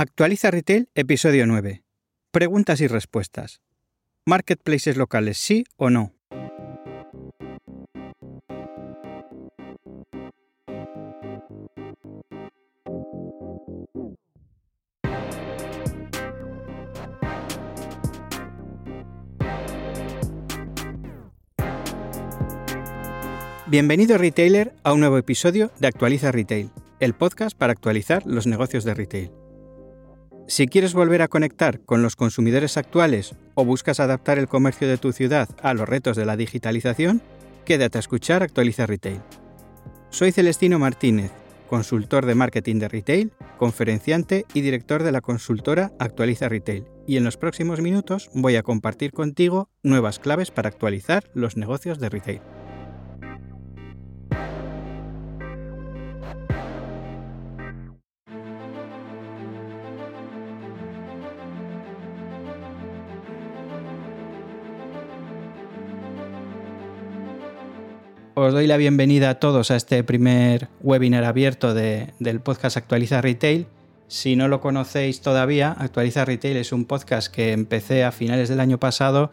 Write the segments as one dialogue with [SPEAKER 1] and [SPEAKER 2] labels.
[SPEAKER 1] Actualiza Retail, episodio 9. Preguntas y respuestas. ¿Marketplaces locales sí o no? Bienvenido retailer a un nuevo episodio de Actualiza Retail, el podcast para actualizar los negocios de retail. Si quieres volver a conectar con los consumidores actuales o buscas adaptar el comercio de tu ciudad a los retos de la digitalización, quédate a escuchar Actualiza Retail. Soy Celestino Martínez, consultor de marketing de retail, conferenciante y director de la consultora Actualiza Retail, y en los próximos minutos voy a compartir contigo nuevas claves para actualizar los negocios de retail. Os doy la bienvenida a todos a este primer webinar abierto del podcast Actualiza Retail. Si no lo conocéis todavía, Actualiza Retail es un podcast que empecé a finales del año pasado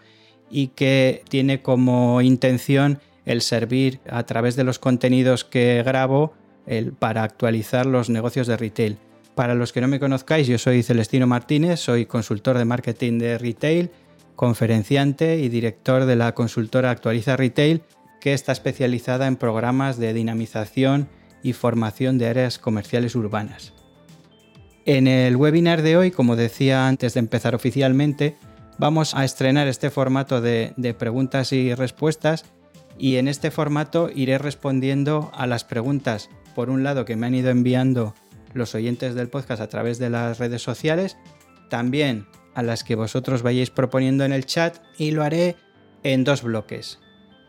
[SPEAKER 1] y que tiene como intención el servir a través de los contenidos que grabo el, para actualizar los negocios de retail. Para los que no me conozcáis, yo soy Celestino Martínez, soy consultor de marketing de retail, conferenciante y director de la consultora Actualiza Retail que está especializada en programas de dinamización y formación de áreas comerciales urbanas. En el webinar de hoy, como decía antes de empezar oficialmente, vamos a estrenar este formato de, preguntas y respuestas y en este formato iré respondiendo a las preguntas, por un lado, que me han ido enviando los oyentes del podcast a través de las redes sociales, también a las que vosotros vayáis proponiendo en el chat y lo haré en dos bloques.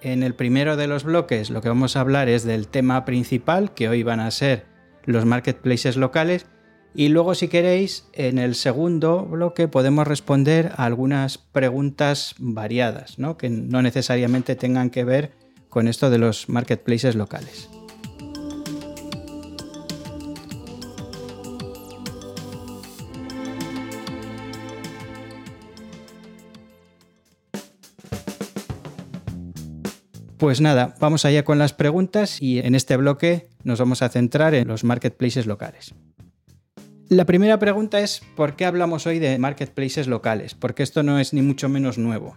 [SPEAKER 1] En el primero de los bloques lo que vamos a hablar es del tema principal, que hoy van a ser los marketplaces locales, y luego si queréis, en el segundo bloque podemos responder a algunas preguntas variadas, ¿no? que no necesariamente tengan que ver con esto de los marketplaces locales. Pues nada, vamos allá con las preguntas y en este bloque nos vamos a centrar en los marketplaces locales. La primera pregunta es ¿por qué hablamos hoy de marketplaces locales? Porque esto no es ni mucho menos nuevo.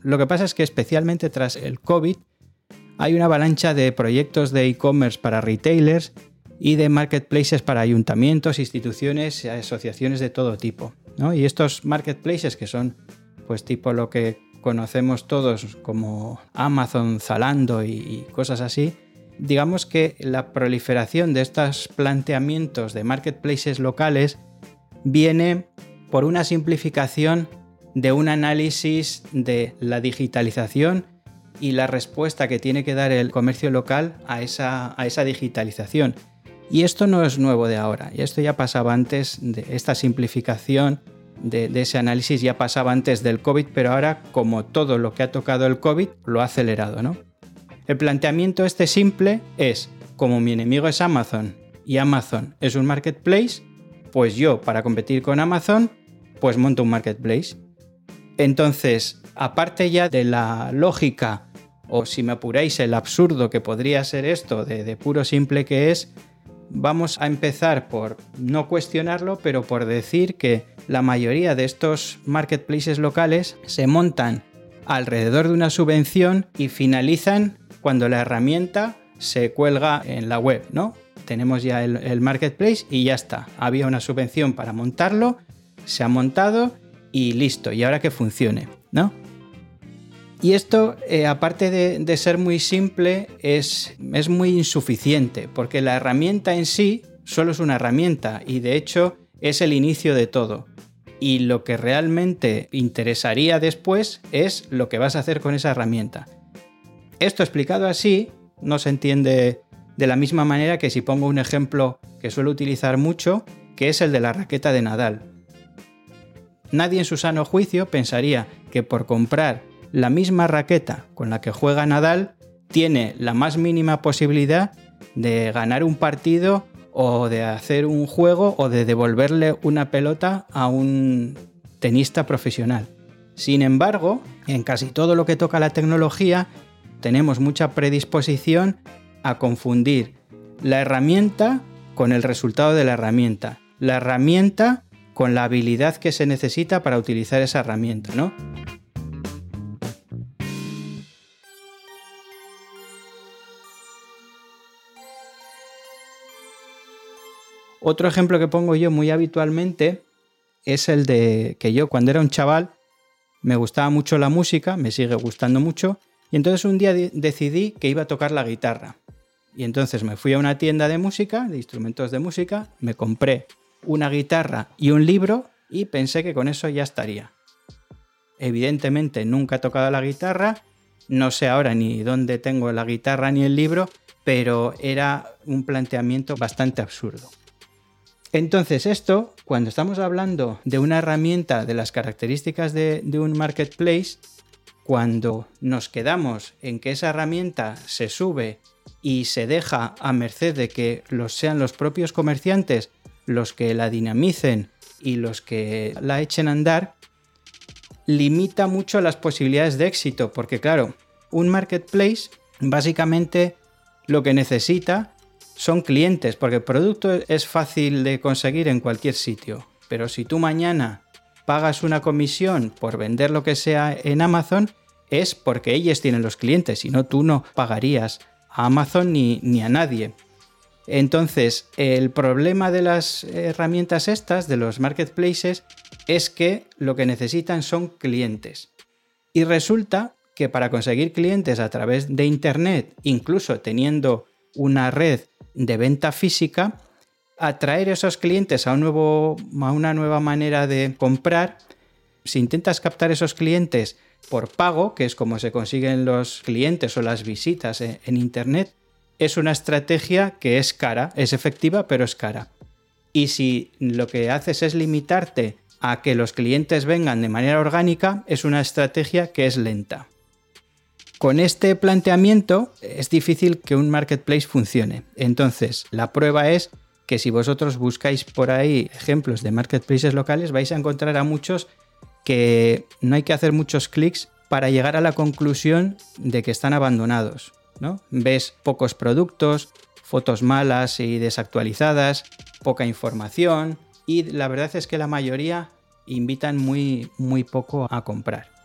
[SPEAKER 1] Lo que pasa es que especialmente tras el COVID hay una avalancha de proyectos de e-commerce para retailers y de marketplaces para ayuntamientos, instituciones asociaciones de todo tipo. Y estos marketplaces que son pues tipo lo que conocemos todos como Amazon, Zalando y, cosas así, digamos que la proliferación de estos planteamientos de marketplaces locales viene por una simplificación de un análisis de la digitalización y la respuesta que tiene que dar el comercio local a esa, digitalización. Y esto no es nuevo de ahora, y esto ya pasaba antes de esta simplificación de, ese análisis ya pasaba antes del COVID, pero ahora, como todo lo que ha tocado el COVID, lo ha acelerado, ¿no? El planteamiento este simple es, como mi enemigo es Amazon y Amazon es un marketplace, pues yo, para competir con Amazon, pues monto un marketplace. Entonces, aparte ya de la lógica, o si me apuráis, el absurdo que podría ser esto, de, de puro simple que es, vamos a empezar por no cuestionarlo, pero por decir que la mayoría de estos marketplaces locales se montan alrededor de una subvención y finalizan cuando la herramienta se cuelga en la web, ¿no? Tenemos ya el, marketplace y ya está. Había una subvención para montarlo, se ha montado y listo. Y ahora que funcione, ¿no? Y esto, eh, aparte de, ser muy simple, es, es muy insuficiente, porque la herramienta en sí solo es una herramienta y de hecho es el inicio de todo. Y lo que realmente interesaría después es lo que vas a hacer con esa herramienta. Esto explicado así no se entiende de la misma manera que si pongo un ejemplo que suelo utilizar mucho, que es el de la raqueta de Nadal. Nadie en su sano juicio pensaría que por comprar la misma raqueta con la que juega Nadal tiene la más mínima posibilidad de ganar un partido o de hacer un juego o de devolverle una pelota a un tenista profesional. Sin embargo, en casi todo lo que toca la tecnología, tenemos mucha predisposición a confundir la herramienta con el resultado de la herramienta, la herramienta con la habilidad que se necesita para utilizar esa herramienta, ¿no? Otro ejemplo que pongo yo muy habitualmente es el de que yo cuando era un chaval me gustaba mucho la música, me sigue gustando mucho, y entonces un día decidí que iba a tocar la guitarra. Y entonces me fui a una tienda de música, de instrumentos de música, me compré una guitarra y un libro y pensé que con eso ya estaría. Evidentemente nunca he tocado la guitarra, no sé ahora ni dónde tengo la guitarra ni el libro, pero era un planteamiento bastante absurdo. Entonces esto, cuando estamos hablando de una herramienta de las características de, un marketplace, cuando nos quedamos en que esa herramienta se sube y se deja a merced de que los sean los propios comerciantes los que la dinamicen y los que la echen a andar, limita mucho las posibilidades de éxito, porque claro, un marketplace básicamente lo que necesita son clientes, porque el producto es fácil de conseguir en cualquier sitio. Pero si tú mañana pagas una comisión por vender lo que sea en Amazon, es porque ellos tienen los clientes, si no tú no pagarías a Amazon ni, ni a nadie. Entonces, el problema de las herramientas estas, de los marketplaces, es que lo que necesitan son clientes. Y resulta que para conseguir clientes a través de Internet, incluso teniendo una red de venta física, atraer esos clientes a, un nuevo, a una nueva manera de comprar, si intentas captar esos clientes por pago, que es como se consiguen los clientes o las visitas en, Internet, es una estrategia que es cara, es efectiva, pero es cara. Y si lo que haces es limitarte a que los clientes vengan de manera orgánica, es una estrategia que es lenta. Con este planteamiento es difícil que un marketplace funcione. Entonces, la prueba es que si vosotros buscáis por ahí ejemplos de marketplaces locales, vais a encontrar a muchos que no hay que hacer muchos clics para llegar a la conclusión de que están abandonados. ¿no? Ves pocos productos, fotos malas y desactualizadas, poca información y la verdad es que la mayoría invitan muy, muy poco a comprar.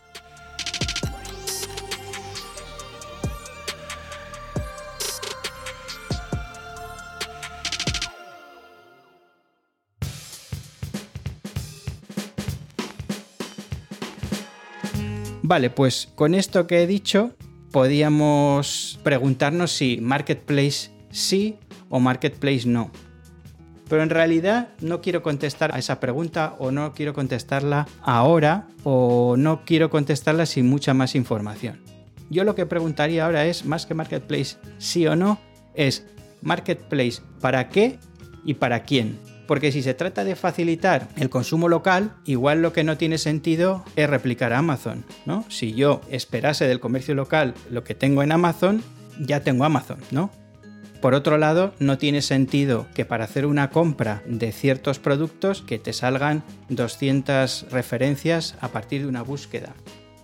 [SPEAKER 1] Vale, pues con esto que he dicho, podíamos preguntarnos si Marketplace sí o Marketplace no. Pero en realidad no quiero contestar a esa pregunta o no quiero contestarla ahora o no quiero contestarla sin mucha más información. Yo lo que preguntaría ahora es, más que Marketplace sí o no, es Marketplace para qué y para quién. Porque si se trata de facilitar el consumo local, igual lo que no tiene sentido es replicar a Amazon, ¿no? Si yo esperase del comercio local lo que tengo en Amazon, ya tengo Amazon, ¿no? Por otro lado, no tiene sentido que para hacer una compra de ciertos productos que te salgan 200 referencias a partir de una búsqueda.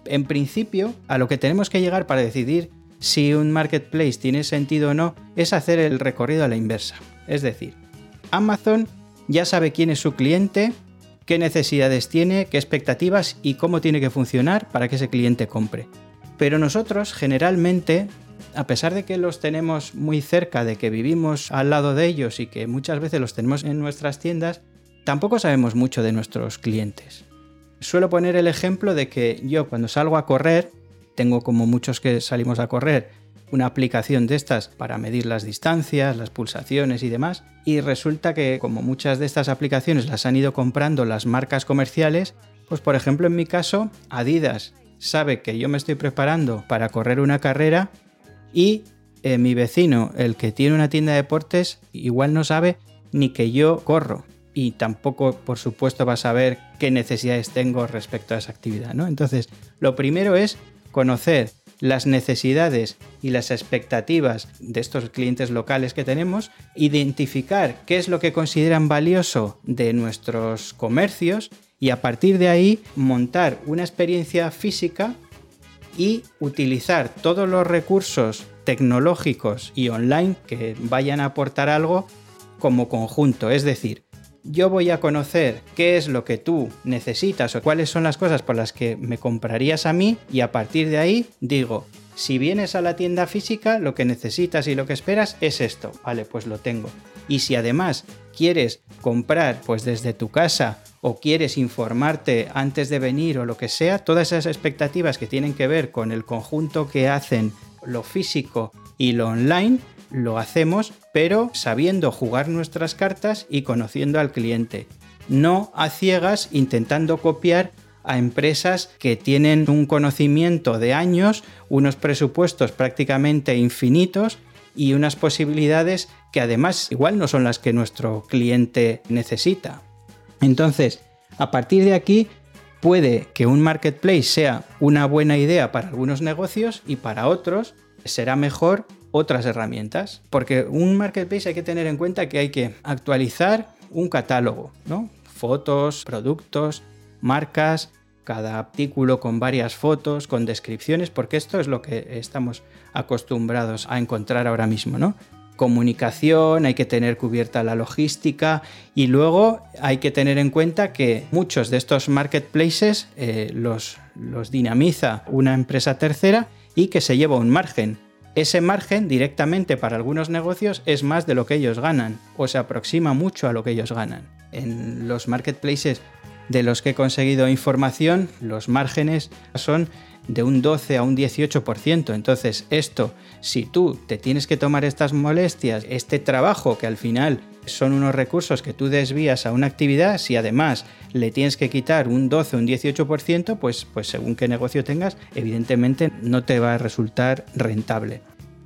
[SPEAKER 1] En principio, a lo que tenemos que llegar para decidir si un marketplace tiene sentido o no es hacer el recorrido a la inversa. Es decir, Amazon ya sabe quién es su cliente, qué necesidades tiene, qué expectativas y cómo tiene que funcionar para que ese cliente compre. Pero nosotros generalmente, a pesar de que los tenemos muy cerca, de que vivimos al lado de ellos y que muchas veces los tenemos en nuestras tiendas, tampoco sabemos mucho de nuestros clientes. Suelo poner el ejemplo de que yo cuando salgo a correr, tengo como muchos que salimos a correr, una aplicación de estas para medir las distancias, las pulsaciones y demás. Y resulta que como muchas de estas aplicaciones las han ido comprando las marcas comerciales, pues por ejemplo en mi caso, Adidas sabe que yo me estoy preparando para correr una carrera y eh, mi vecino, el que tiene una tienda de deportes, igual no sabe ni que yo corro y tampoco, por supuesto, va a saber qué necesidades tengo respecto a esa actividad, ¿no? Entonces, lo primero es conocer las necesidades y las expectativas de estos clientes locales que tenemos, identificar qué es lo que consideran valioso de nuestros comercios y a partir de ahí montar una experiencia física y utilizar todos los recursos tecnológicos y online que vayan a aportar algo como conjunto. Es decir, yo voy a conocer qué es lo que tú necesitas o cuáles son las cosas por las que me comprarías a mí y a partir de ahí digo, si vienes a la tienda física, lo que necesitas y lo que esperas es esto. Vale, pues lo tengo. Y si además quieres comprar pues desde tu casa o quieres informarte antes de venir o lo que sea, todas esas expectativas que tienen que ver con el conjunto que hacen lo físico y lo online, lo hacemos, pero sabiendo jugar nuestras cartas y conociendo al cliente. No a ciegas intentando copiar a empresas que tienen un conocimiento de años, unos presupuestos prácticamente infinitos y unas posibilidades que además igual no son las que nuestro cliente necesita. Entonces, a partir de aquí, puede que un marketplace sea una buena idea para algunos negocios y para otros será mejor otras herramientas. Porque un marketplace hay que tener en cuenta que hay que actualizar un catálogo, ¿no? Fotos, productos, marcas, cada artículo con varias fotos, con descripciones, porque esto es lo que estamos acostumbrados a encontrar ahora mismo, ¿no? Comunicación, hay que tener cubierta la logística y luego hay que tener en cuenta que muchos de estos marketplaces eh, los, los dinamiza una empresa tercera y que se lleva un margen ese margen directamente para algunos negocios es más de lo que ellos ganan o se aproxima mucho a lo que ellos ganan. En los marketplaces de los que he conseguido información, los márgenes son de un 12 a un 18%. Entonces, esto, si tú te tienes que tomar estas molestias, este trabajo que al final son unos recursos que tú desvías a una actividad, si además le tienes que quitar un 12 o un 18%, pues, pues según qué negocio tengas, evidentemente no te va a resultar rentable.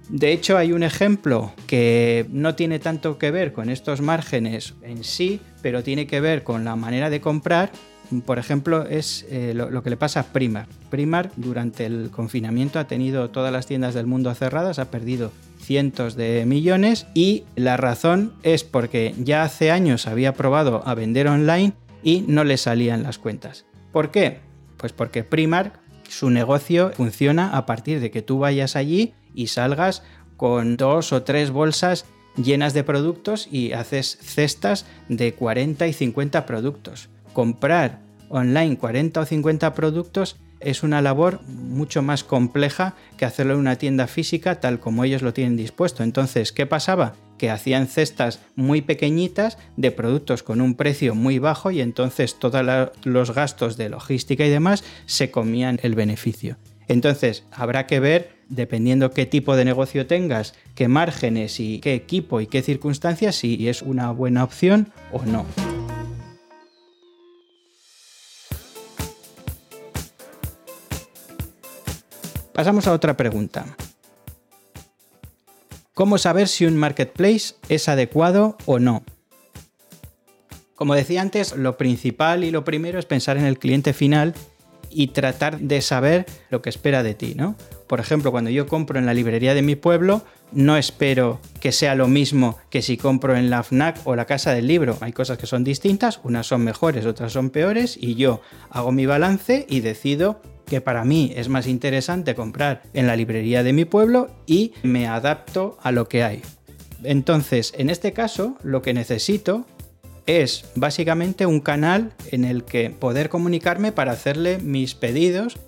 [SPEAKER 1] De hecho, hay un ejemplo que no tiene tanto que ver con estos márgenes en sí, pero tiene que ver con la manera de comprar. Por ejemplo, es eh, lo, lo, que le pasa a Primar. Primar durante el confinamiento ha tenido todas las tiendas del mundo cerradas, ha perdido cientos de millones y la razón es porque ya hace años había probado a vender online y no le salían las cuentas. ¿Por qué? Pues porque Primark, su negocio funciona a partir de que tú vayas allí y salgas con dos o tres bolsas llenas de productos y haces cestas de 40 y 50 productos. Comprar online 40 o 50 productos es una labor mucho más compleja que hacerlo en una tienda física tal como ellos lo tienen dispuesto. Entonces, ¿qué pasaba? Que hacían cestas muy pequeñitas de productos con un precio muy bajo y entonces todos los gastos de logística y demás se comían el beneficio. Entonces, habrá que ver, dependiendo qué tipo de negocio tengas, qué márgenes y qué equipo y qué circunstancias, si es una buena opción o no. Pasamos a otra pregunta. ¿Cómo saber si un marketplace es adecuado o no? Como decía antes, lo principal y lo primero es pensar en el cliente final y tratar de saber lo que espera de ti, ¿no? Por ejemplo, cuando yo compro en la librería de mi pueblo, no espero que sea lo mismo que si compro en la FNAC o la Casa del Libro. Hay cosas que son distintas, unas son mejores, otras son peores, y yo hago mi balance y decido que para mí es más interesante comprar en la librería de mi pueblo y me adapto a lo que hay. Entonces, en este caso, lo que necesito es básicamente un canal en el que poder comunicarme para hacerle mis pedidos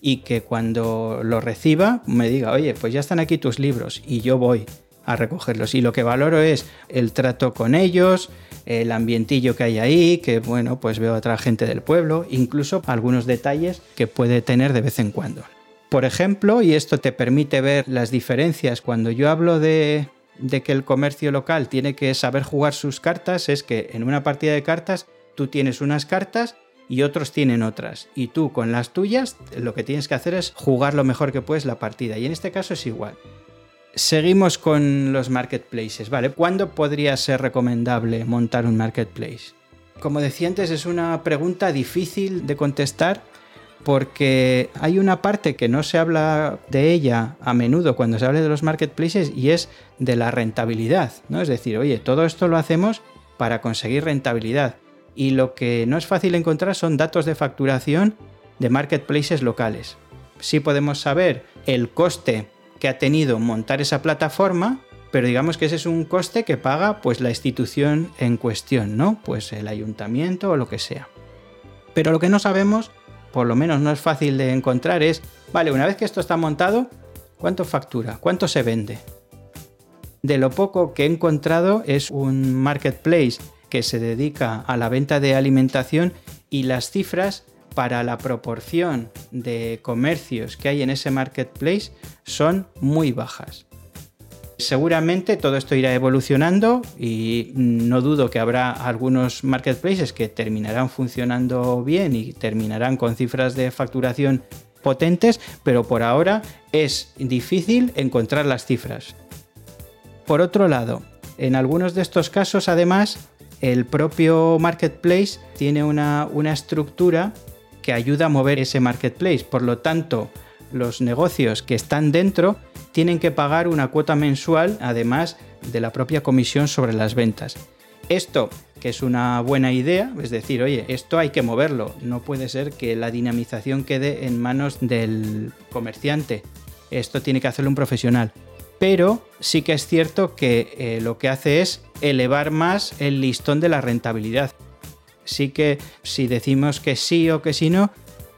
[SPEAKER 1] y que cuando lo reciba me diga, oye, pues ya están aquí tus libros y yo voy a recogerlos. Y lo que valoro es el trato con ellos, el ambientillo que hay ahí, que bueno, pues veo a otra gente del pueblo, incluso algunos detalles que puede tener de vez en cuando. Por ejemplo, y esto te permite ver las diferencias, cuando yo hablo de, de que el comercio local tiene que saber jugar sus cartas, es que en una partida de cartas tú tienes unas cartas y otros tienen otras. Y tú con las tuyas lo que tienes que hacer es jugar lo mejor que puedes la partida. Y en este caso es igual. Seguimos con los marketplaces, ¿vale? ¿Cuándo podría ser recomendable montar un marketplace? Como decía antes, es una pregunta difícil de contestar porque hay una parte que no se habla de ella a menudo cuando se habla de los marketplaces y es de la rentabilidad, ¿no? Es decir, oye, todo esto lo hacemos para conseguir rentabilidad y lo que no es fácil encontrar son datos de facturación de marketplaces locales. Sí podemos saber el coste que ha tenido montar esa plataforma, pero digamos que ese es un coste que paga pues la institución en cuestión, ¿no? Pues el ayuntamiento o lo que sea. Pero lo que no sabemos, por lo menos no es fácil de encontrar, es, vale, una vez que esto está montado, ¿cuánto factura? ¿Cuánto se vende? De lo poco que he encontrado es un marketplace que se dedica a la venta de alimentación y las cifras para la proporción de comercios que hay en ese marketplace son muy bajas. Seguramente todo esto irá evolucionando y no dudo que habrá algunos marketplaces que terminarán funcionando bien y terminarán con cifras de facturación potentes, pero por ahora es difícil encontrar las cifras. Por otro lado, en algunos de estos casos además el propio marketplace tiene una, estructura que ayuda a mover ese marketplace. Por lo tanto, los negocios que están dentro tienen que pagar una cuota mensual, además de la propia comisión sobre las ventas. Esto, que es una buena idea, es decir, oye, esto hay que moverlo, no puede ser que la dinamización quede en manos del comerciante, esto tiene que hacerlo un profesional pero sí que es cierto que eh, lo que hace es elevar más el listón de la rentabilidad. Sí que si decimos que sí o que si no,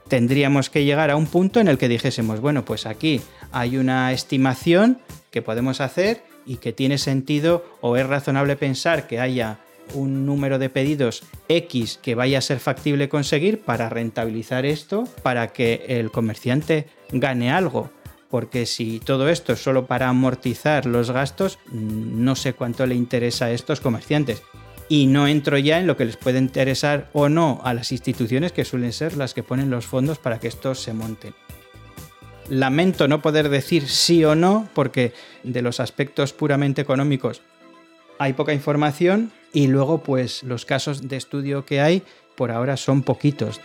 [SPEAKER 1] tendríamos que llegar a un punto en el que dijésemos, bueno, pues aquí hay una estimación que podemos hacer y que tiene sentido o es razonable pensar que haya un número de pedidos X que vaya a ser factible conseguir para rentabilizar esto, para que el comerciante gane algo porque si todo esto es solo para amortizar los gastos, no sé cuánto le interesa a estos comerciantes. Y no entro ya en lo que les puede interesar o no a las instituciones que suelen ser las que ponen los fondos para que estos se monten. Lamento no poder decir sí o no porque de los aspectos puramente económicos hay poca información y luego pues los casos de estudio que hay por ahora son poquitos.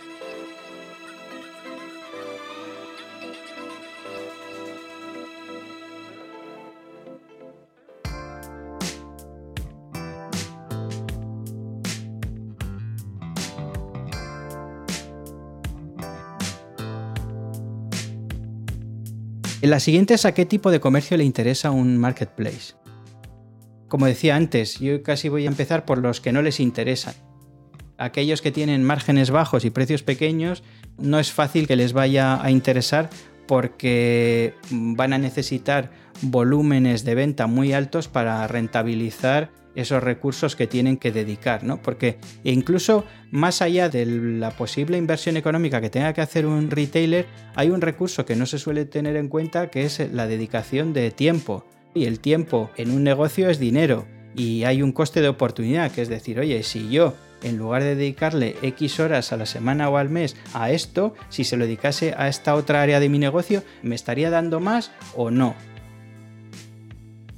[SPEAKER 1] La siguiente es a qué tipo de comercio le interesa un marketplace. Como decía antes, yo casi voy a empezar por los que no les interesan. Aquellos que tienen márgenes bajos y precios pequeños, no es fácil que les vaya a interesar porque van a necesitar volúmenes de venta muy altos para rentabilizar esos recursos que tienen que dedicar, ¿no? Porque incluso más allá de la posible inversión económica que tenga que hacer un retailer, hay un recurso que no se suele tener en cuenta que es la dedicación de tiempo. Y el tiempo en un negocio es dinero y hay un coste de oportunidad, que es decir, oye, si yo en lugar de dedicarle X horas a la semana o al mes a esto, si se lo dedicase a esta otra área de mi negocio, ¿me estaría dando más o no?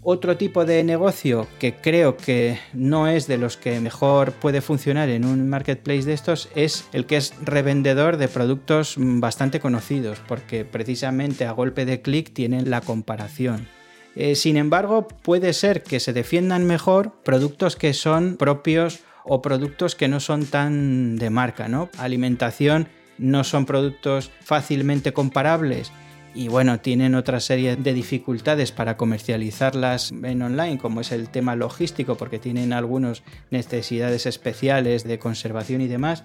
[SPEAKER 1] Otro tipo de negocio que creo que no es de los que mejor puede funcionar en un marketplace de estos es el que es revendedor de productos bastante conocidos, porque precisamente a golpe de clic tienen la comparación. Eh, sin embargo, puede ser que se defiendan mejor productos que son propios o productos que no son tan de marca, ¿no? Alimentación no son productos fácilmente comparables y bueno, tienen otra serie de dificultades para comercializarlas en online, como es el tema logístico, porque tienen algunas necesidades especiales de conservación y demás.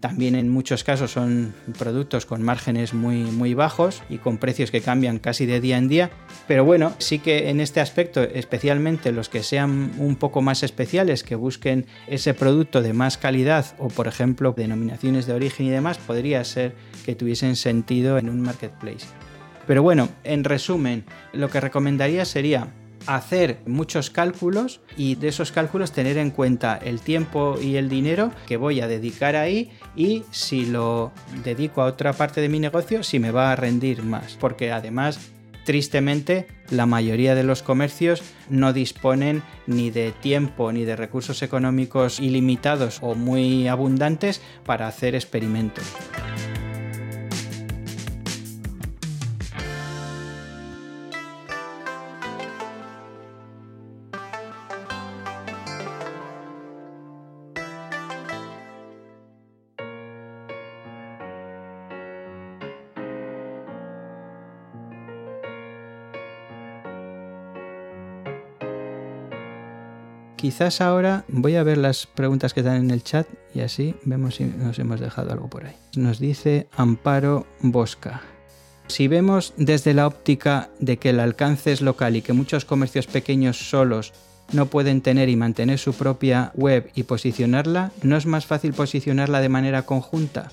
[SPEAKER 1] También en muchos casos son productos con márgenes muy, muy bajos y con precios que cambian casi de día en día. Pero bueno, sí que en este aspecto, especialmente los que sean un poco más especiales, que busquen ese producto de más calidad o por ejemplo denominaciones de origen y demás, podría ser que tuviesen sentido en un marketplace. Pero bueno, en resumen, lo que recomendaría sería hacer muchos cálculos y de esos cálculos tener en cuenta el tiempo y el dinero que voy a dedicar ahí y si lo dedico a otra parte de mi negocio, si me va a rendir más. Porque además, tristemente, la mayoría de los comercios no disponen ni de tiempo ni de recursos económicos ilimitados o muy abundantes para hacer experimentos. Quizás ahora voy a ver las preguntas que están en el chat y así vemos si nos hemos dejado algo por ahí. Nos dice Amparo Bosca. Si vemos desde la óptica de que el alcance es local y que muchos comercios pequeños solos no pueden tener y mantener su propia web y posicionarla, ¿no es más fácil posicionarla de manera conjunta?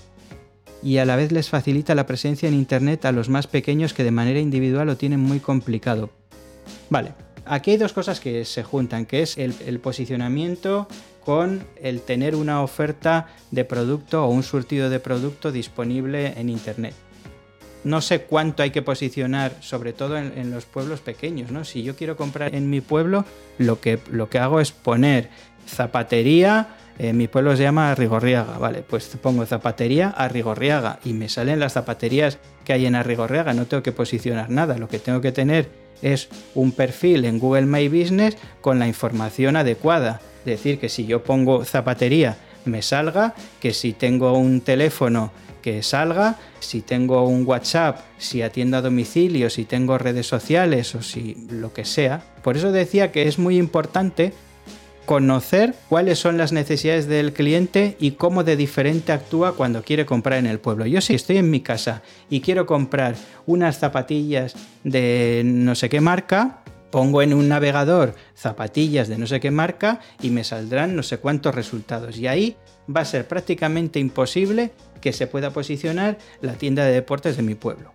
[SPEAKER 1] Y a la vez les facilita la presencia en Internet a los más pequeños que de manera individual lo tienen muy complicado. Vale, Aquí hay dos cosas que se juntan, que es el, posicionamiento con el tener una oferta de producto o un surtido de producto disponible en Internet. No sé cuánto hay que posicionar, sobre todo en, los pueblos pequeños, ¿no? Si yo quiero comprar en mi pueblo, lo que, lo que hago es poner zapatería, en mi pueblo se llama Rigorriaga, vale, pues pongo zapatería a Rigorriaga y me salen las zapaterías que hay en Arrigorriaga, no tengo que posicionar nada, lo que tengo que tener es un perfil en Google My Business con la información adecuada. Es decir, que si yo pongo zapatería me salga, que si tengo un teléfono que salga, si tengo un WhatsApp, si atiendo a domicilio, si tengo redes sociales o si lo que sea. Por eso decía que es muy importante conocer cuáles son las necesidades del cliente y cómo de diferente actúa cuando quiere comprar en el pueblo. Yo si estoy en mi casa y quiero comprar unas zapatillas de no sé qué marca, pongo en un navegador zapatillas de no sé qué marca y me saldrán no sé cuántos resultados. Y ahí va a ser prácticamente imposible que se pueda posicionar la tienda de deportes de mi pueblo.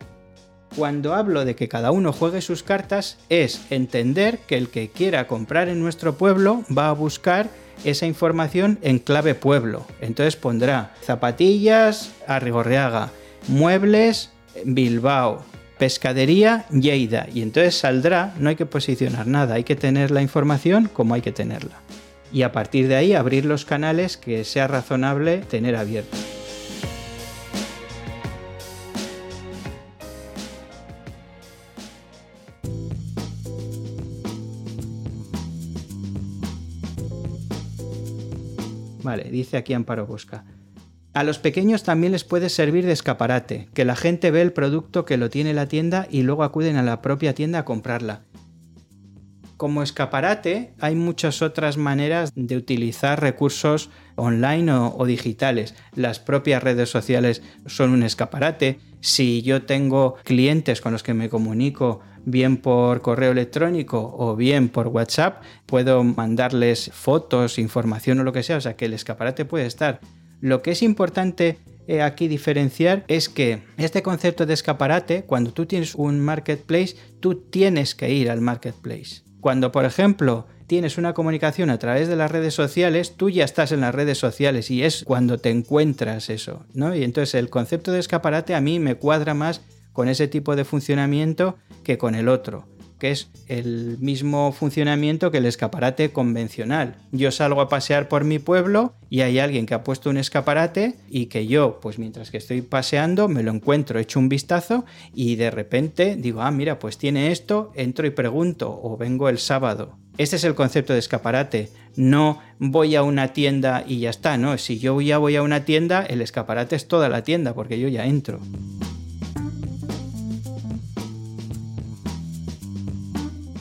[SPEAKER 1] Cuando hablo de que cada uno juegue sus cartas, es entender que el que quiera comprar en nuestro pueblo va a buscar esa información en clave pueblo. Entonces pondrá zapatillas a Rigorreaga, muebles Bilbao, pescadería Lleida. Y entonces saldrá, no hay que posicionar nada, hay que tener la información como hay que tenerla. Y a partir de ahí abrir los canales que sea razonable tener abiertos. Vale, dice aquí Amparo Busca. A los pequeños también les puede servir de escaparate, que la gente ve el producto que lo tiene la tienda y luego acuden a la propia tienda a comprarla. Como escaparate hay muchas otras maneras de utilizar recursos online o, digitales. Las propias redes sociales son un escaparate. Si yo tengo clientes con los que me comunico bien por correo electrónico o bien por WhatsApp, puedo mandarles fotos, información o lo que sea, o sea que el escaparate puede estar. Lo que es importante eh, aquí diferenciar es que este concepto de escaparate, cuando tú tienes un marketplace, tú tienes que ir al marketplace. Cuando, por ejemplo, tienes una comunicación a través de las redes sociales, tú ya estás en las redes sociales y es cuando te encuentras eso, ¿no? Y entonces el concepto de escaparate a mí me cuadra más con ese tipo de funcionamiento que con el otro que es el mismo funcionamiento que el escaparate convencional. Yo salgo a pasear por mi pueblo y hay alguien que ha puesto un escaparate y que yo, pues mientras que estoy paseando, me lo encuentro, echo un vistazo y de repente digo, ah, mira, pues tiene esto, entro y pregunto o vengo el sábado. Este es el concepto de escaparate. No voy a una tienda y ya está, ¿no? Si yo ya voy a una tienda, el escaparate es toda la tienda porque yo ya entro.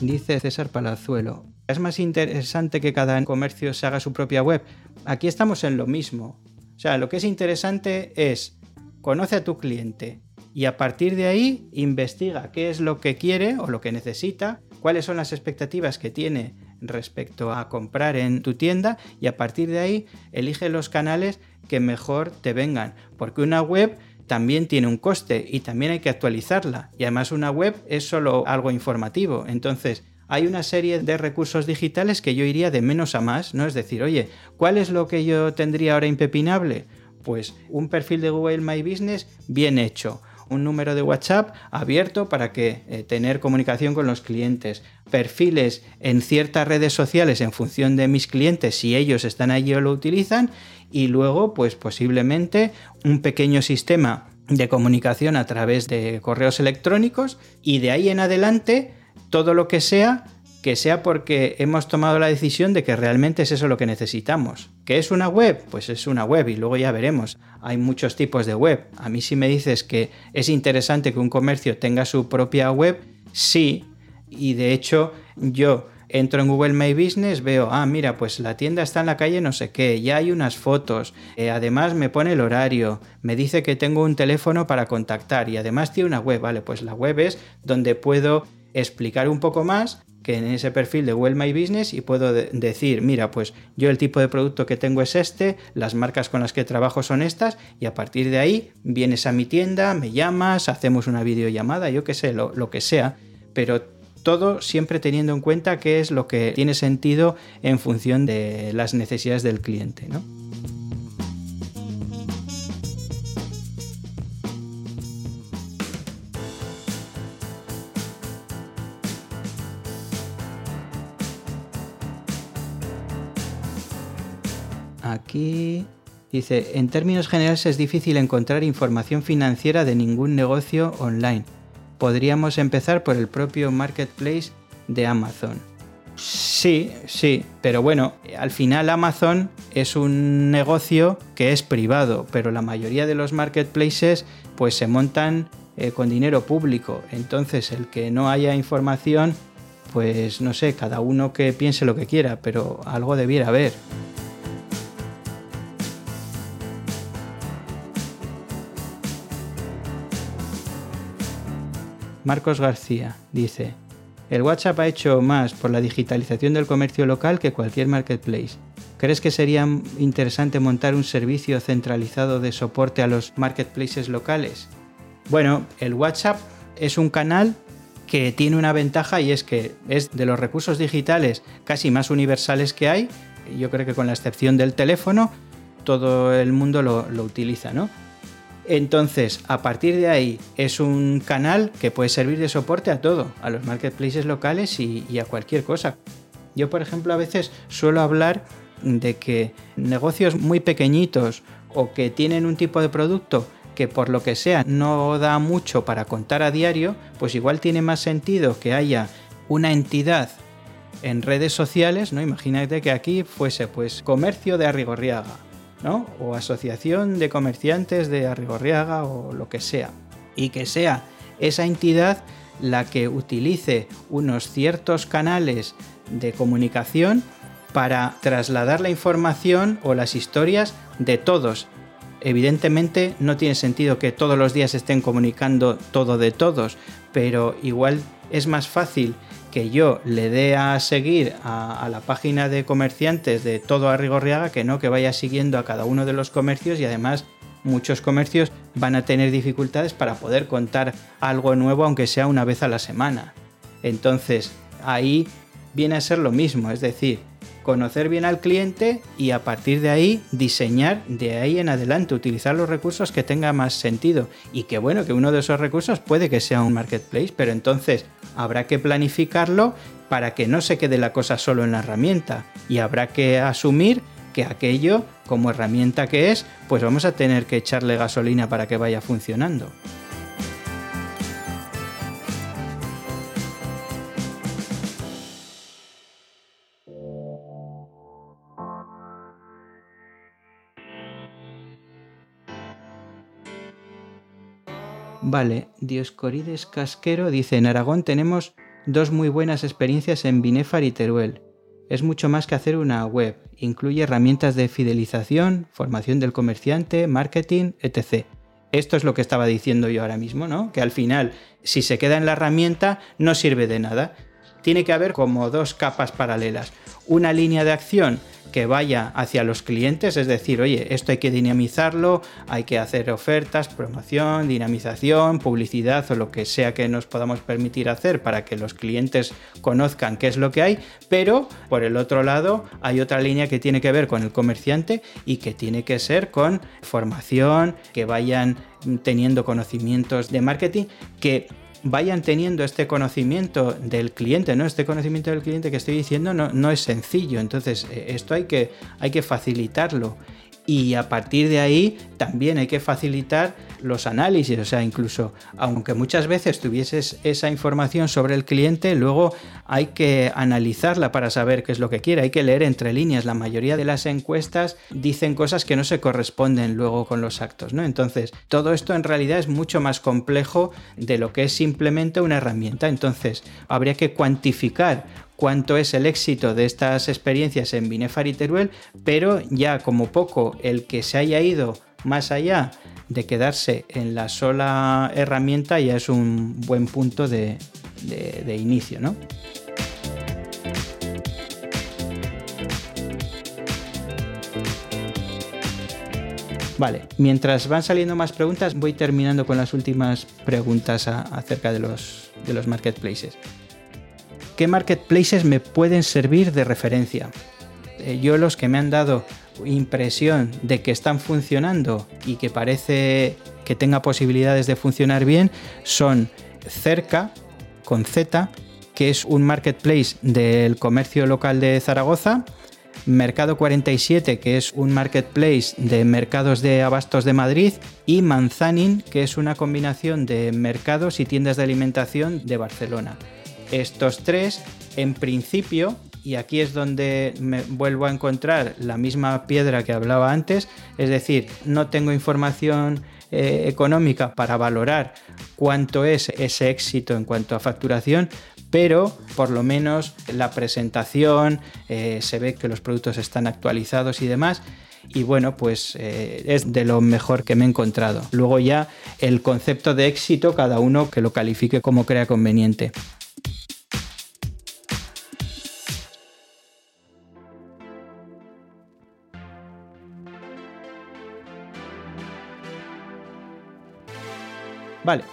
[SPEAKER 1] Dice César Palazuelo. ¿Es más interesante que cada comercio se haga su propia web? Aquí estamos en lo mismo. O sea, lo que es interesante es conoce a tu cliente y a partir de ahí investiga qué es lo que quiere o lo que necesita, cuáles son las expectativas que tiene respecto a comprar en tu tienda y a partir de ahí elige los canales que mejor te vengan. Porque una web también tiene un coste y también hay que actualizarla. Y además una web es solo algo informativo. Entonces, hay una serie de recursos digitales que yo iría de menos a más, ¿no? Es decir, oye, ¿cuál es lo que yo tendría ahora impepinable? Pues un perfil de Google My Business bien hecho, un número de WhatsApp abierto para que eh, tener comunicación con los clientes, perfiles en ciertas redes sociales en función de mis clientes, si ellos están allí o lo utilizan, y luego, pues posiblemente un pequeño sistema de comunicación a través de correos electrónicos y de ahí en adelante todo lo que sea que sea porque hemos tomado la decisión de que realmente es eso lo que necesitamos. ¿Qué es una web? Pues es una web y luego ya veremos. Hay muchos tipos de web. A mí si me dices que es interesante que un comercio tenga su propia web, sí. Y de hecho yo entro en Google My Business, veo, ah, mira, pues la tienda está en la calle no sé qué, ya hay unas fotos, eh, además me pone el horario, me dice que tengo un teléfono para contactar y además tiene una web, vale, pues la web es donde puedo explicar un poco más que en ese perfil de Well My Business y puedo decir, mira, pues yo el tipo de producto que tengo es este, las marcas con las que trabajo son estas y a partir de ahí vienes a mi tienda, me llamas, hacemos una videollamada, yo qué sé, lo, lo que sea, pero todo siempre teniendo en cuenta qué es lo que tiene sentido en función de las necesidades del cliente, ¿no? Aquí dice, en términos generales es difícil encontrar información financiera de ningún negocio online. Podríamos empezar por el propio marketplace de Amazon. Sí, sí, pero bueno, al final Amazon es un negocio que es privado, pero la mayoría de los marketplaces pues se montan eh, con dinero público. Entonces el que no haya información, pues no sé, cada uno que piense lo que quiera, pero algo debiera haber. Marcos García dice, el WhatsApp ha hecho más por la digitalización del comercio local que cualquier marketplace. ¿Crees que sería interesante montar un servicio centralizado de soporte a los marketplaces locales? Bueno, el WhatsApp es un canal que tiene una ventaja y es que es de los recursos digitales casi más universales que hay. Yo creo que con la excepción del teléfono, todo el mundo lo, utiliza, ¿no? Entonces, a partir de ahí, es un canal que puede servir de soporte a todo, a los marketplaces locales y, a cualquier cosa. Yo, por ejemplo, a veces suelo hablar de que negocios muy pequeñitos o que tienen un tipo de producto que por lo que sea no da mucho para contar a diario, pues igual tiene más sentido que haya una entidad en redes sociales, ¿no? Imagínate que aquí fuese pues comercio de Arrigorriaga o asociación de comerciantes de Arrigorriaga o lo que sea. Y que sea esa entidad la que utilice unos ciertos canales de comunicación para trasladar la información o las historias de todos. Evidentemente no tiene sentido que todos los días estén comunicando todo de todos, pero igual es más fácil que yo le dé a seguir a, la página de comerciantes de todo Arrigorriaga que no que vaya siguiendo a cada uno de los comercios y además muchos comercios van a tener dificultades para poder contar algo nuevo aunque sea una vez a la semana. Entonces ahí viene a ser lo mismo, es decir, conocer bien al cliente y a partir de ahí diseñar de ahí en adelante, utilizar los recursos que tenga más sentido. Y que bueno, que uno de esos recursos puede que sea un marketplace, pero entonces habrá que planificarlo para que no se quede la cosa solo en la herramienta y habrá que asumir que aquello, como herramienta que es, pues vamos a tener que echarle gasolina para que vaya funcionando. Vale, Dioscorides Casquero dice, en Aragón tenemos dos muy buenas experiencias en Binefar y Teruel. Es mucho más que hacer una web, incluye herramientas de fidelización, formación del comerciante, marketing, etc. Esto es lo que estaba diciendo yo ahora mismo, ¿no? Que al final, si se queda en la herramienta, no sirve de nada tiene que haber como dos capas paralelas. Una línea de acción que vaya hacia los clientes, es decir, oye, esto hay que dinamizarlo, hay que hacer ofertas, promoción, dinamización, publicidad o lo que sea que nos podamos permitir hacer para que los clientes conozcan qué es lo que hay, pero por el otro lado hay otra línea que tiene que ver con el comerciante y que tiene que ser con formación, que vayan teniendo conocimientos de marketing, que vayan teniendo este conocimiento del cliente, ¿no? Este conocimiento del cliente que estoy diciendo no, no es sencillo, entonces eh, esto hay que, hay que facilitarlo y a partir de ahí también hay que facilitar los análisis, o sea, incluso aunque muchas veces tuvieses esa información sobre el cliente, luego hay que analizarla para saber qué es lo que quiere, hay que leer entre líneas. La mayoría de las encuestas dicen cosas que no se corresponden luego con los actos, ¿no? Entonces, todo esto en realidad es mucho más complejo de lo que es simplemente una herramienta. Entonces, habría que cuantificar cuánto es el éxito de estas experiencias en Binefar y Teruel, pero ya como poco el que se haya ido más allá de quedarse en la sola herramienta ya es un buen punto de, inicio, ¿no? Vale, mientras van saliendo más preguntas, voy terminando con las últimas preguntas acerca de los, de los marketplaces. ¿Qué marketplaces me pueden servir de referencia? Eh, yo los que me han dado impresión de que están funcionando y que parece que tenga posibilidades de funcionar bien son Cerca con Z, que es un marketplace del comercio local de Zaragoza, Mercado 47, que es un marketplace de mercados de abastos de Madrid, y Manzanin, que es una combinación de mercados y tiendas de alimentación de Barcelona. Estos tres, en principio, y aquí es donde me vuelvo a encontrar la misma piedra que hablaba antes, es decir, no tengo información eh, económica para valorar cuánto es ese éxito en cuanto a facturación, pero por lo menos la presentación, eh, se ve que los productos están actualizados y demás. Y bueno, pues eh, es de lo mejor que me he encontrado. Luego ya el concepto de éxito, cada uno que lo califique como crea conveniente. Vale.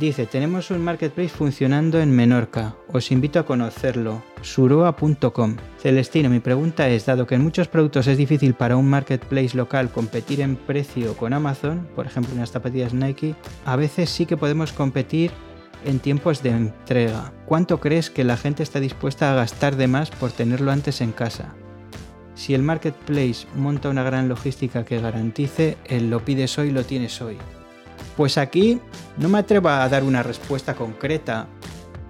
[SPEAKER 1] Dice, tenemos un marketplace funcionando en Menorca. Os invito a conocerlo. suroa.com. Celestino, mi pregunta es, dado que en muchos productos es difícil para un marketplace local competir en precio con Amazon, por ejemplo en las zapatillas Nike, a veces sí que podemos competir en tiempos de entrega. ¿Cuánto crees que la gente está dispuesta a gastar de más por tenerlo antes en casa? Si el marketplace monta una gran logística que garantice el lo pides hoy, lo tienes hoy. Pues aquí no me atrevo a dar una respuesta concreta.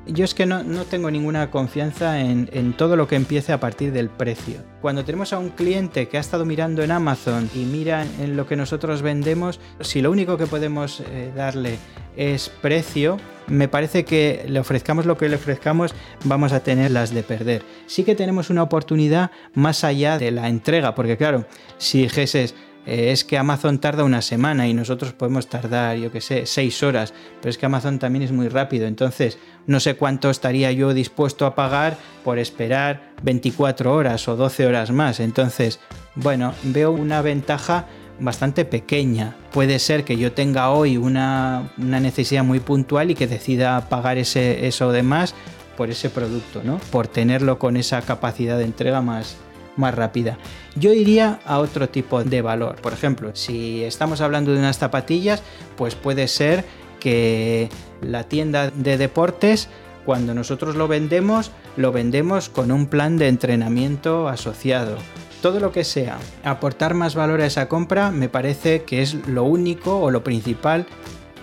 [SPEAKER 1] Yo es que no, tengo ninguna confianza en, todo lo que empiece a partir del precio. Cuando tenemos a un cliente que ha estado mirando en Amazon y mira en lo que nosotros vendemos, si lo único que podemos eh, darle es precio, me parece que le ofrezcamos lo que le ofrezcamos, vamos a tener las de perder. Sí que tenemos una oportunidad más allá de la entrega, porque claro, si dijeses, eh, es que Amazon tarda una semana y nosotros podemos tardar, yo que sé, seis horas, pero es que Amazon también es muy rápido, entonces no sé cuánto estaría yo dispuesto a pagar por esperar 24 horas o 12 horas más, entonces, bueno, veo una ventaja bastante pequeña. Puede ser que yo tenga hoy una, necesidad muy puntual y que decida pagar ese, eso de más por ese producto, ¿no? Por tenerlo con esa capacidad de entrega más, más rápida. Yo iría a otro tipo de valor. Por ejemplo, si estamos hablando de unas zapatillas, pues puede ser que la tienda de deportes, cuando nosotros lo vendemos, lo vendemos con un plan de entrenamiento asociado. Todo lo que sea aportar más valor a esa compra me parece que es lo único o lo principal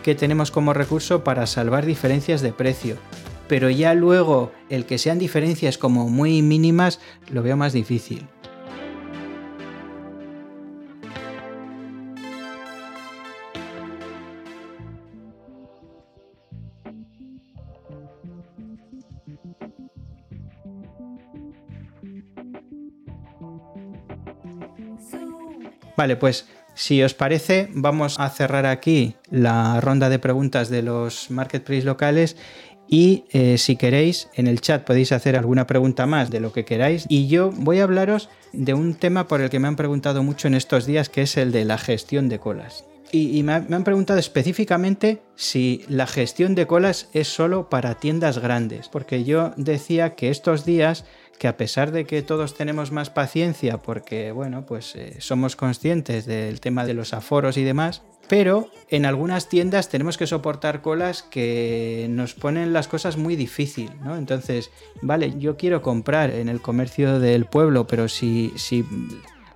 [SPEAKER 1] que tenemos como recurso para salvar diferencias de precio pero ya luego el que sean diferencias como muy mínimas lo veo más difícil. Vale, pues si os parece, vamos a cerrar aquí la ronda de preguntas de los marketplaces locales Y eh, si queréis, en el chat podéis hacer alguna pregunta más de lo que queráis. Y yo voy a hablaros de un tema por el que me han preguntado mucho en estos días, que es el de la gestión de colas. Y, me, han preguntado específicamente si la gestión de colas es solo para tiendas grandes, porque yo decía que estos días que a pesar de que todos tenemos más paciencia porque, bueno, pues eh, somos conscientes del tema de los aforos y demás, pero en algunas tiendas tenemos que soportar colas que nos ponen las cosas muy difícil, ¿no? Entonces, vale, yo quiero comprar en el comercio del pueblo, pero si, si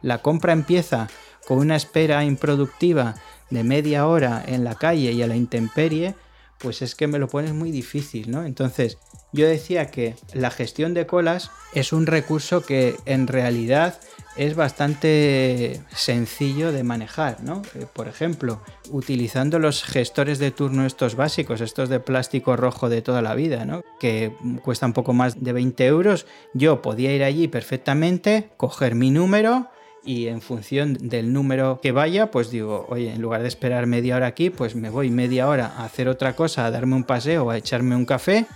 [SPEAKER 1] la compra empieza con una espera improductiva de media hora en la calle y a la intemperie, pues es que me lo pones muy difícil, ¿no? Entonces, yo decía que la gestión de colas es un recurso que en realidad es bastante sencillo de manejar, ¿no? Eh, por ejemplo, utilizando los gestores de turno estos básicos, estos de plástico rojo de toda la vida, ¿no? Que cuestan poco más de 20 euros, yo podía ir allí perfectamente, coger mi número, y en función del número que vaya, pues digo, oye, en lugar de esperar media hora aquí, pues me voy media hora a hacer otra cosa, a darme un paseo, a echarme un café,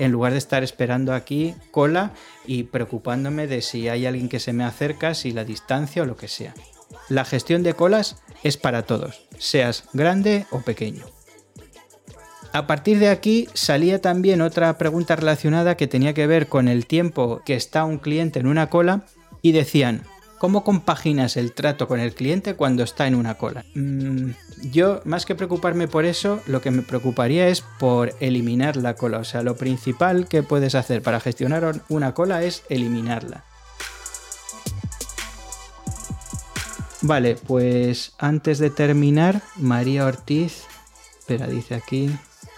[SPEAKER 1] en lugar de estar esperando aquí cola y preocupándome de si hay alguien que se me acerca, si la distancia o lo que sea. La gestión de colas es para todos, seas grande o pequeño. A partir de aquí salía también otra pregunta relacionada que tenía que ver con el tiempo que está un cliente en una cola y decían, ¿Cómo compaginas el trato con el cliente cuando está en una cola? Mm, yo, más que preocuparme por eso, lo que me preocuparía es por eliminar la cola. O sea, lo principal que puedes hacer para gestionar una cola es eliminarla. Vale, pues antes de terminar, María Ortiz, espera, dice aquí,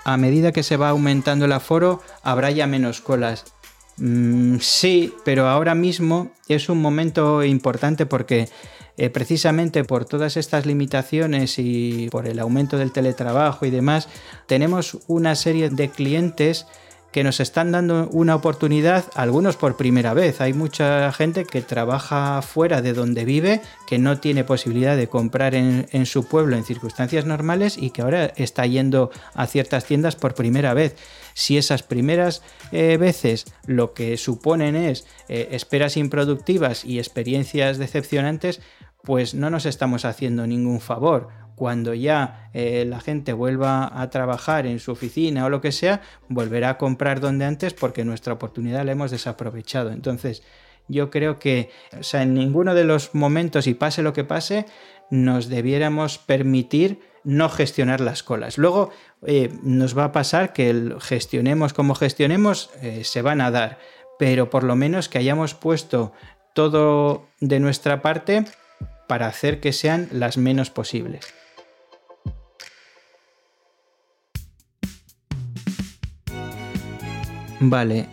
[SPEAKER 1] a medida que se va aumentando el aforo, habrá ya menos colas. Mm, sí, pero ahora mismo es un momento importante porque eh, precisamente por todas estas limitaciones y por el aumento del teletrabajo y demás, tenemos una serie de clientes que nos están dando una oportunidad, algunos por primera vez. Hay mucha gente que trabaja fuera de donde vive, que no tiene posibilidad de comprar en, en, su pueblo en circunstancias normales y que ahora está yendo a ciertas tiendas por primera vez si esas primeras eh, veces lo que suponen es eh, esperas improductivas y experiencias decepcionantes, pues no nos estamos haciendo ningún favor. Cuando ya eh, la gente vuelva a trabajar en su oficina o lo que sea, volverá a comprar donde antes porque nuestra oportunidad la hemos desaprovechado. Entonces, yo creo que sea, en ninguno de los momentos, y pase lo que pase, nos debiéramos permitir no gestionar las colas. Luego eh, nos va a pasar que el gestionemos como gestionemos, eh, se van a dar, pero por lo menos que hayamos puesto todo de nuestra parte para hacer que sean las menos posibles. Vale,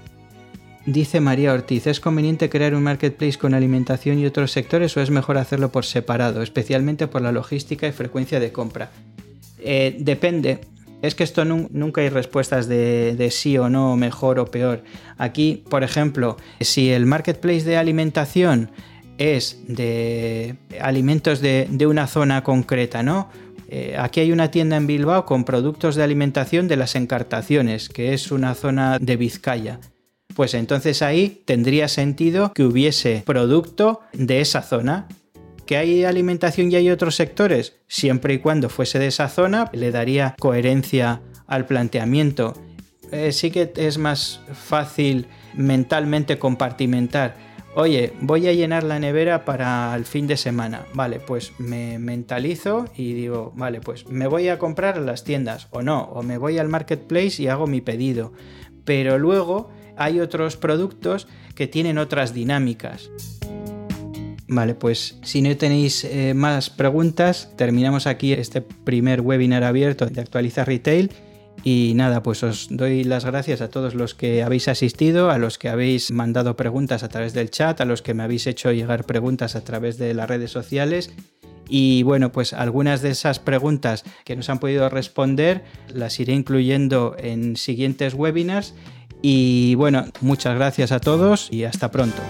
[SPEAKER 1] Dice María Ortiz, ¿es conveniente crear un marketplace con alimentación y otros sectores o es mejor hacerlo por separado, especialmente por la logística y frecuencia de compra? Eh, depende. Es que esto nunca hay respuestas de, sí o no, mejor o peor. Aquí, por ejemplo, si el marketplace de alimentación es de alimentos de, una zona concreta, ¿no? Eh, aquí hay una tienda en Bilbao con productos de alimentación de las encartaciones, que es una zona de Vizcaya pues entonces ahí tendría sentido que hubiese producto de esa zona. ¿Que hay alimentación y hay otros sectores? Siempre y cuando fuese de esa zona, le daría coherencia al planteamiento. Eh, sí que es más fácil mentalmente compartimentar. Oye, voy a llenar la nevera para el fin de semana. Vale, pues me mentalizo y digo, vale, pues me voy a comprar a las tiendas o no, o me voy al marketplace y hago mi pedido. Pero luego hay otros productos que tienen otras dinámicas. Vale, pues si no tenéis eh, más preguntas, terminamos aquí este primer webinar abierto de Actualiza Retail. Y nada, pues os doy las gracias a todos los que habéis asistido, a los que habéis mandado preguntas a través del chat, a los que me habéis hecho llegar preguntas a través de las redes sociales. Y bueno, pues algunas de esas preguntas que nos han podido responder las iré incluyendo en siguientes webinars y bueno, muchas gracias a todos y hasta pronto.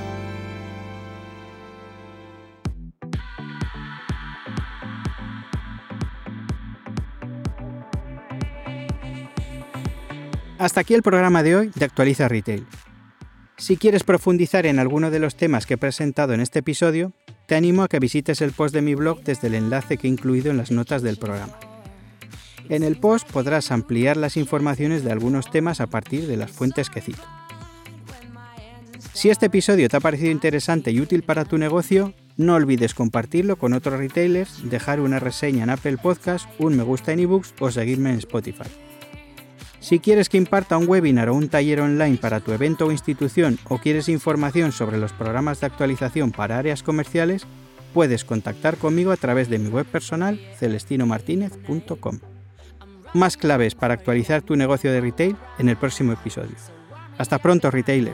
[SPEAKER 1] Hasta aquí el programa de hoy de Actualiza Retail. Si quieres profundizar en alguno de los temas que he presentado en este episodio, te animo a que visites el post de mi blog desde el enlace que he incluido en las notas del programa. En el post podrás ampliar las informaciones de algunos temas a partir de las fuentes que cito. Si este episodio te ha parecido interesante y útil para tu negocio, no olvides compartirlo con otros retailers, dejar una reseña en Apple Podcast, un me gusta en ebooks o seguirme en Spotify. Si quieres que imparta un webinar o un taller online para tu evento o institución o quieres información sobre los programas de actualización para áreas comerciales, puedes contactar conmigo a través de mi web personal celestinomartinez.com más claves para actualizar tu negocio de retail en el próximo episodio. Hasta pronto, retailer.